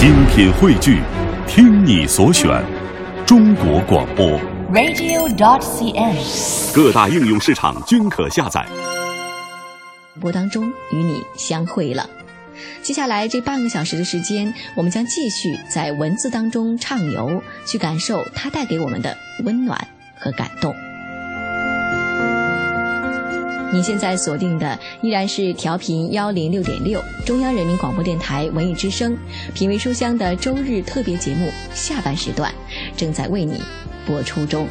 精品汇聚，听你所选，中国广播。radio.dot.cn，。各大应用市场均可下载。播当中与你相会了。接下来这半个小时的时间，我们将继续在文字当中畅游，去感受它带给我们的温暖和感动。你现在锁定的依然是调频幺零六点六，中央人民广播电台文艺之声，品味书香的周日特别节目下半时段正在为你播出中。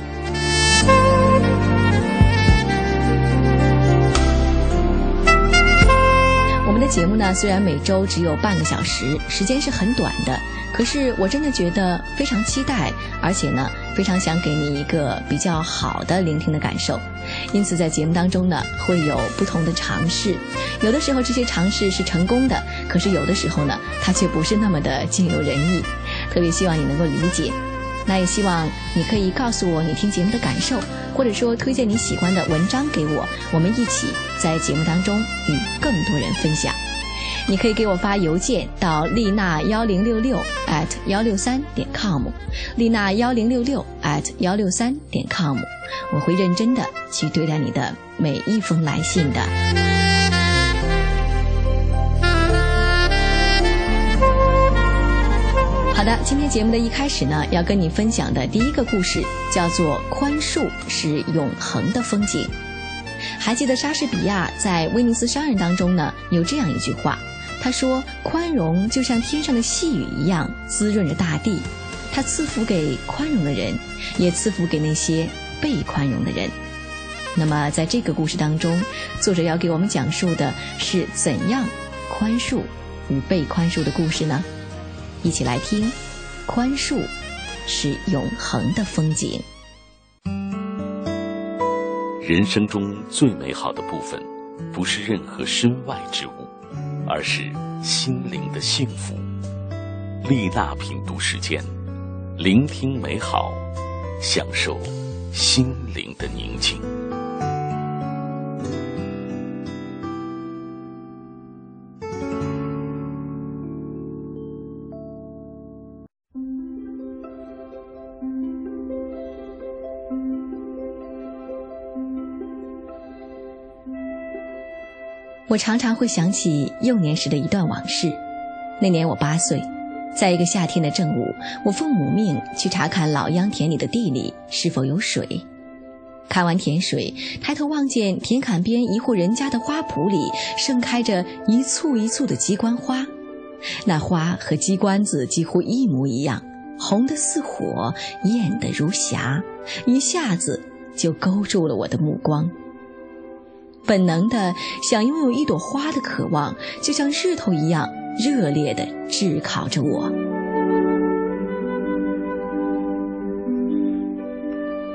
我们的节目呢，虽然每周只有半个小时，时间是很短的，可是我真的觉得非常期待，而且呢，非常想给你一个比较好的聆听的感受。因此，在节目当中呢，会有不同的尝试，有的时候这些尝试是成功的，可是有的时候呢，它却不是那么的尽如人意。特别希望你能够理解。那也希望你可以告诉我你听节目的感受，或者说推荐你喜欢的文章给我，我们一起在节目当中与更多人分享。你可以给我发邮件到丽娜幺零六六 at 幺六三点 com，丽娜幺零六六 at 幺六三点 com，我会认真的去对待你的每一封来信的。好的，今天节目的一开始呢，要跟你分享的第一个故事叫做《宽恕是永恒的风景》。还记得莎士比亚在《威尼斯商人》当中呢，有这样一句话，他说：“宽容就像天上的细雨一样，滋润着大地。他赐福给宽容的人，也赐福给那些被宽容的人。”那么，在这个故事当中，作者要给我们讲述的是怎样宽恕与被宽恕的故事呢？一起来听，宽恕是永恒的风景。人生中最美好的部分，不是任何身外之物，而是心灵的幸福。丽娜品读时间，聆听美好，享受心灵的宁静。我常常会想起幼年时的一段往事。那年我八岁，在一个夏天的正午，我奉母命去查看老秧田里的地里是否有水。看完田水，抬头望见田坎边一户人家的花圃里盛开着一簇一簇的鸡冠花，那花和鸡冠子几乎一模一样，红得似火，艳得如霞，一下子就勾住了我的目光。本能的想拥有一朵花的渴望，就像日头一样热烈的炙烤着我。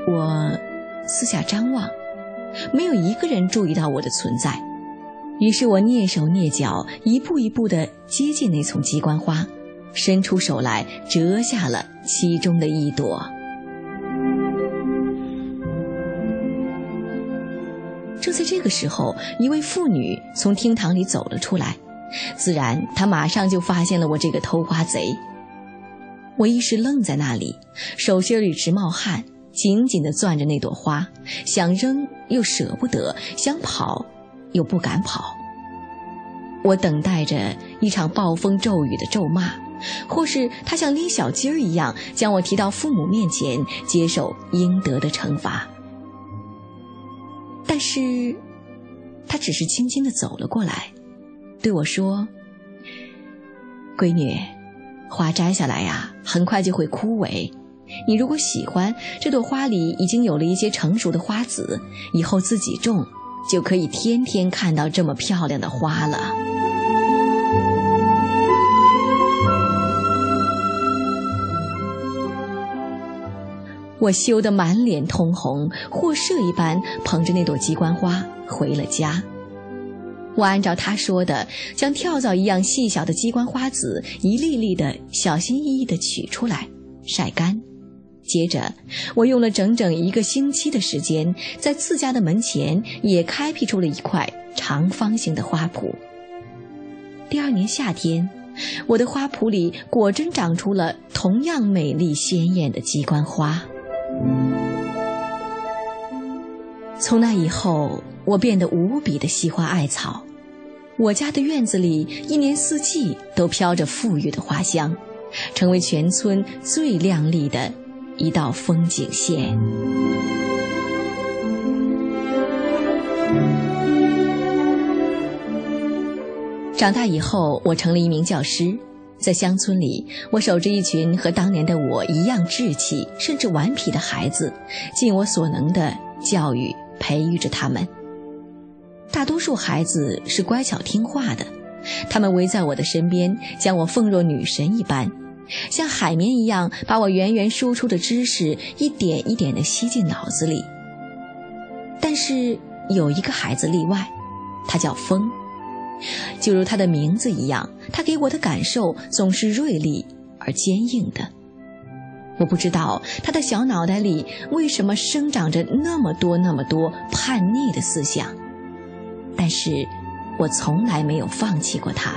我四下张望，没有一个人注意到我的存在。于是我蹑手蹑脚，一步一步地接近那丛鸡冠花，伸出手来折下了其中的一朵。这个时候，一位妇女从厅堂里走了出来，自然她马上就发现了我这个偷瓜贼。我一时愣在那里，手心里直冒汗，紧紧地攥着那朵花，想扔又舍不得，想跑又不敢跑。我等待着一场暴风骤雨的咒骂，或是他像拎小鸡儿一样将我提到父母面前，接受应得的惩罚。但是，他只是轻轻的走了过来，对我说：“闺女，花摘下来呀，很快就会枯萎。你如果喜欢，这朵花里已经有了一些成熟的花籽，以后自己种，就可以天天看到这么漂亮的花了。”我羞得满脸通红，或射一般捧着那朵鸡冠花回了家。我按照他说的，将跳蚤一样细小的鸡冠花籽一粒粒的小心翼翼地取出来，晒干。接着，我用了整整一个星期的时间，在自家的门前也开辟出了一块长方形的花圃。第二年夏天，我的花圃里果真长出了同样美丽鲜艳的鸡冠花。从那以后，我变得无比的惜花爱草。我家的院子里一年四季都飘着馥郁的花香，成为全村最亮丽的一道风景线。长大以后，我成了一名教师，在乡村里，我守着一群和当年的我一样稚气甚至顽皮的孩子，尽我所能的教育培育着他们。大多数孩子是乖巧听话的，他们围在我的身边，将我奉若女神一般，像海绵一样把我源源输出的知识一点一点地吸进脑子里。但是有一个孩子例外，他叫风。就如他的名字一样，他给我的感受总是锐利而坚硬的。我不知道他的小脑袋里为什么生长着那么多那么多叛逆的思想，但是我从来没有放弃过他。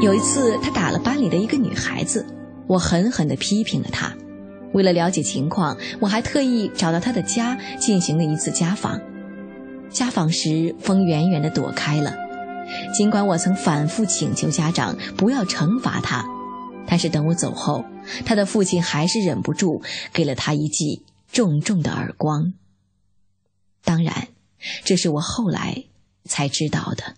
有一次，他打了班里的一个女孩子，我狠狠地批评了他。为了了解情况，我还特意找到他的家进行了一次家访。家访时，风远远地躲开了。尽管我曾反复请求家长不要惩罚他，但是等我走后，他的父亲还是忍不住给了他一记重重的耳光。当然，这是我后来才知道的。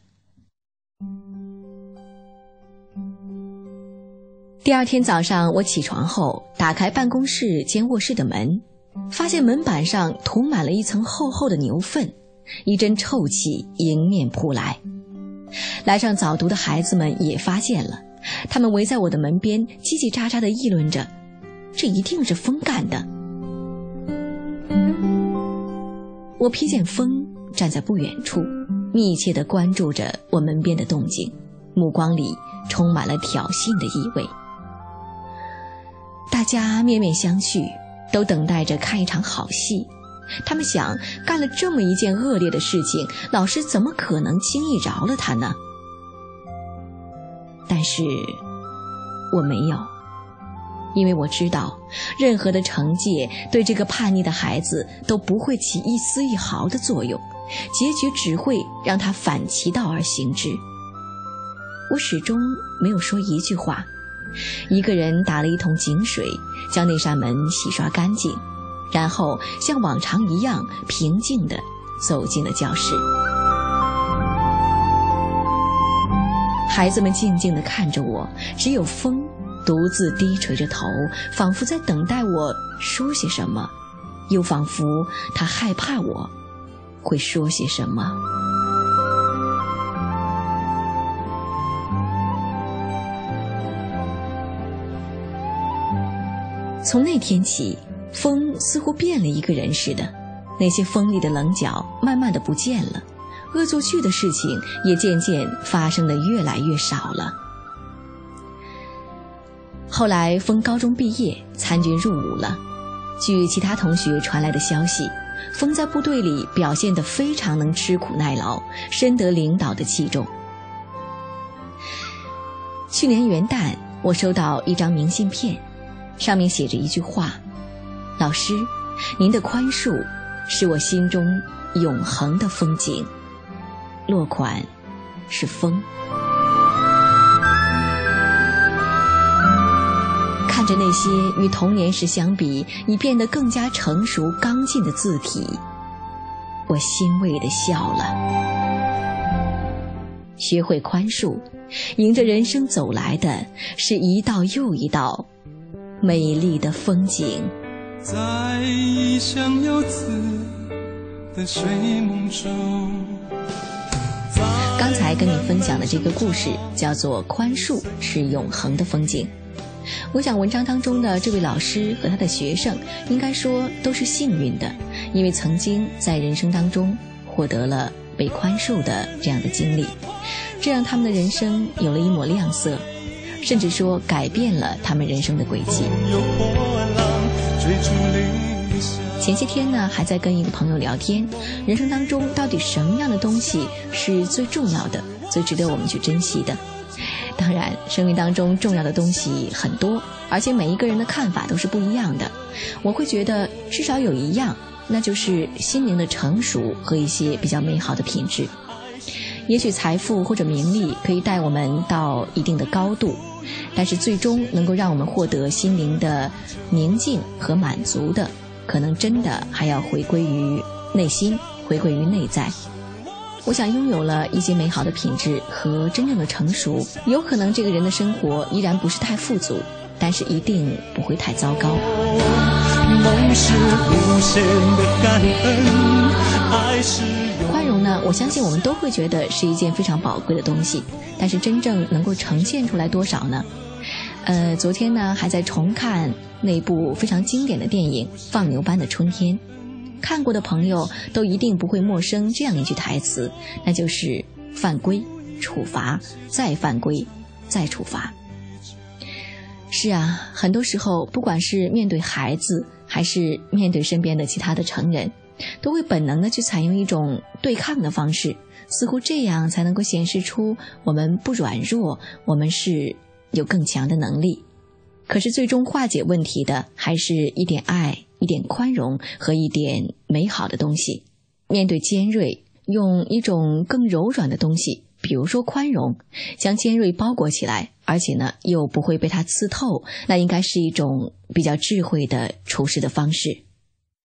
第二天早上，我起床后打开办公室兼卧室的门，发现门板上涂满了一层厚厚的牛粪，一阵臭气迎面扑来。来上早读的孩子们也发现了，他们围在我的门边叽叽喳喳地议论着：“这一定是风干的。”我瞥见风站在不远处，密切地关注着我门边的动静，目光里充满了挑衅的意味。大家面面相觑，都等待着看一场好戏。他们想，干了这么一件恶劣的事情，老师怎么可能轻易饶了他呢？但是，我没有，因为我知道，任何的惩戒对这个叛逆的孩子都不会起一丝一毫的作用，结局只会让他反其道而行之。我始终没有说一句话。一个人打了一桶井水，将那扇门洗刷干净，然后像往常一样平静地走进了教室。孩子们静静地看着我，只有风独自低垂着头，仿佛在等待我说些什么，又仿佛他害怕我会说些什么。从那天起，风似乎变了一个人似的，那些锋利的棱角慢慢的不见了，恶作剧的事情也渐渐发生的越来越少了。后来，风高中毕业，参军入伍了。据其他同学传来的消息，风在部队里表现得非常能吃苦耐劳，深得领导的器重。去年元旦，我收到一张明信片。上面写着一句话：“老师，您的宽恕是我心中永恒的风景。”落款是风。看着那些与童年时相比已变得更加成熟刚劲的字体，我欣慰的笑了。学会宽恕，迎着人生走来的是一道又一道。美丽的风景，在异乡游子的睡梦中。刚才跟你分享的这个故事叫做《宽恕是永恒的风景》。我想文章当中的这位老师和他的学生，应该说都是幸运的，因为曾经在人生当中获得了被宽恕的这样的经历，这让他们的人生有了一抹亮色。甚至说改变了他们人生的轨迹。前些天呢，还在跟一个朋友聊天，人生当中到底什么样的东西是最重要的、最值得我们去珍惜的？当然，生命当中重要的东西很多，而且每一个人的看法都是不一样的。我会觉得至少有一样，那就是心灵的成熟和一些比较美好的品质。也许财富或者名利可以带我们到一定的高度，但是最终能够让我们获得心灵的宁静和满足的，可能真的还要回归于内心，回归于内在。我想拥有了一些美好的品质和真正的成熟，有可能这个人的生活依然不是太富足，但是一定不会太糟糕。梦是无限的感恩，爱是内容呢，我相信我们都会觉得是一件非常宝贵的东西，但是真正能够呈现出来多少呢？呃，昨天呢还在重看那部非常经典的电影《放牛班的春天》。看过的朋友都一定不会陌生这样一句台词，那就是“犯规，处罚，再犯规，再处罚”。是啊，很多时候，不管是面对孩子，还是面对身边的其他的成人，都会本能的去采用一种对抗的方式，似乎这样才能够显示出我们不软弱，我们是有更强的能力。可是最终化解问题的，还是一点爱。一点宽容和一点美好的东西，面对尖锐，用一种更柔软的东西，比如说宽容，将尖锐包裹起来，而且呢又不会被它刺透，那应该是一种比较智慧的处事的方式。